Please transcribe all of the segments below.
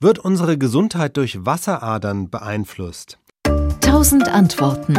Wird unsere Gesundheit durch Wasseradern beeinflusst? Tausend Antworten.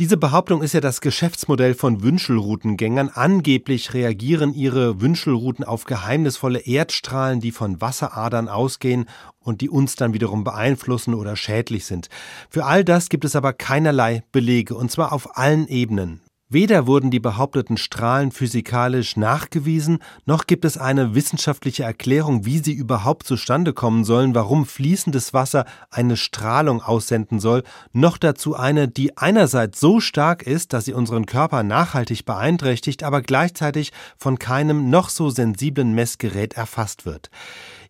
Diese Behauptung ist ja das Geschäftsmodell von Wünschelroutengängern. Angeblich reagieren ihre Wünschelrouten auf geheimnisvolle Erdstrahlen, die von Wasseradern ausgehen und die uns dann wiederum beeinflussen oder schädlich sind. Für all das gibt es aber keinerlei Belege, und zwar auf allen Ebenen. Weder wurden die behaupteten Strahlen physikalisch nachgewiesen, noch gibt es eine wissenschaftliche Erklärung, wie sie überhaupt zustande kommen sollen, warum fließendes Wasser eine Strahlung aussenden soll, noch dazu eine, die einerseits so stark ist, dass sie unseren Körper nachhaltig beeinträchtigt, aber gleichzeitig von keinem noch so sensiblen Messgerät erfasst wird.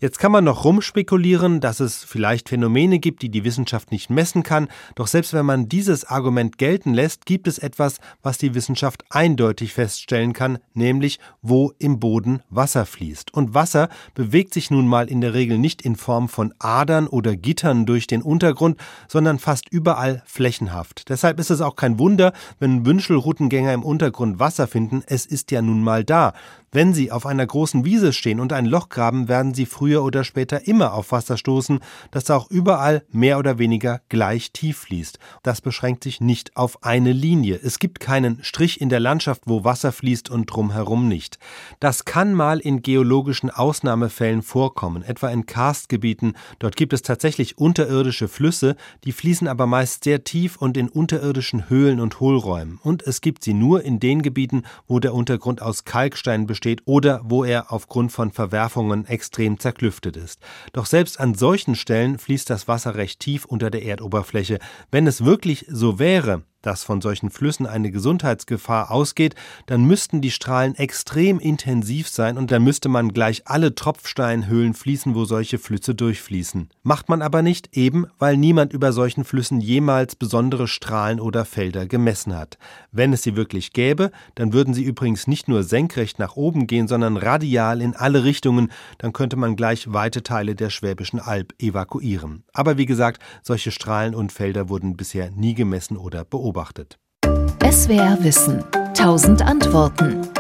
Jetzt kann man noch rumspekulieren, dass es vielleicht Phänomene gibt, die die Wissenschaft nicht messen kann, doch selbst wenn man dieses Argument gelten lässt, gibt es etwas, was die Wissenschaft eindeutig feststellen kann, nämlich wo im Boden Wasser fließt. Und Wasser bewegt sich nun mal in der Regel nicht in Form von Adern oder Gittern durch den Untergrund, sondern fast überall flächenhaft. Deshalb ist es auch kein Wunder, wenn Wünschelroutengänger im Untergrund Wasser finden, es ist ja nun mal da. Wenn Sie auf einer großen Wiese stehen und ein Loch graben, werden Sie früher oder später immer auf Wasser stoßen, das auch überall mehr oder weniger gleich tief fließt. Das beschränkt sich nicht auf eine Linie. Es gibt keinen Strich in der Landschaft, wo Wasser fließt und drumherum nicht. Das kann mal in geologischen Ausnahmefällen vorkommen, etwa in Karstgebieten. Dort gibt es tatsächlich unterirdische Flüsse, die fließen aber meist sehr tief und in unterirdischen Höhlen und Hohlräumen. Und es gibt sie nur in den Gebieten, wo der Untergrund aus Kalkstein besteht steht oder wo er aufgrund von Verwerfungen extrem zerklüftet ist. Doch selbst an solchen Stellen fließt das Wasser recht tief unter der Erdoberfläche. Wenn es wirklich so wäre, dass von solchen Flüssen eine Gesundheitsgefahr ausgeht, dann müssten die Strahlen extrem intensiv sein und dann müsste man gleich alle Tropfsteinhöhlen fließen, wo solche Flüsse durchfließen. Macht man aber nicht, eben weil niemand über solchen Flüssen jemals besondere Strahlen oder Felder gemessen hat. Wenn es sie wirklich gäbe, dann würden sie übrigens nicht nur senkrecht nach oben gehen, sondern radial in alle Richtungen, dann könnte man gleich weite Teile der Schwäbischen Alb evakuieren. Aber wie gesagt, solche Strahlen und Felder wurden bisher nie gemessen oder beobachtet beobachtet. SWR Wissen. Tausend Antworten.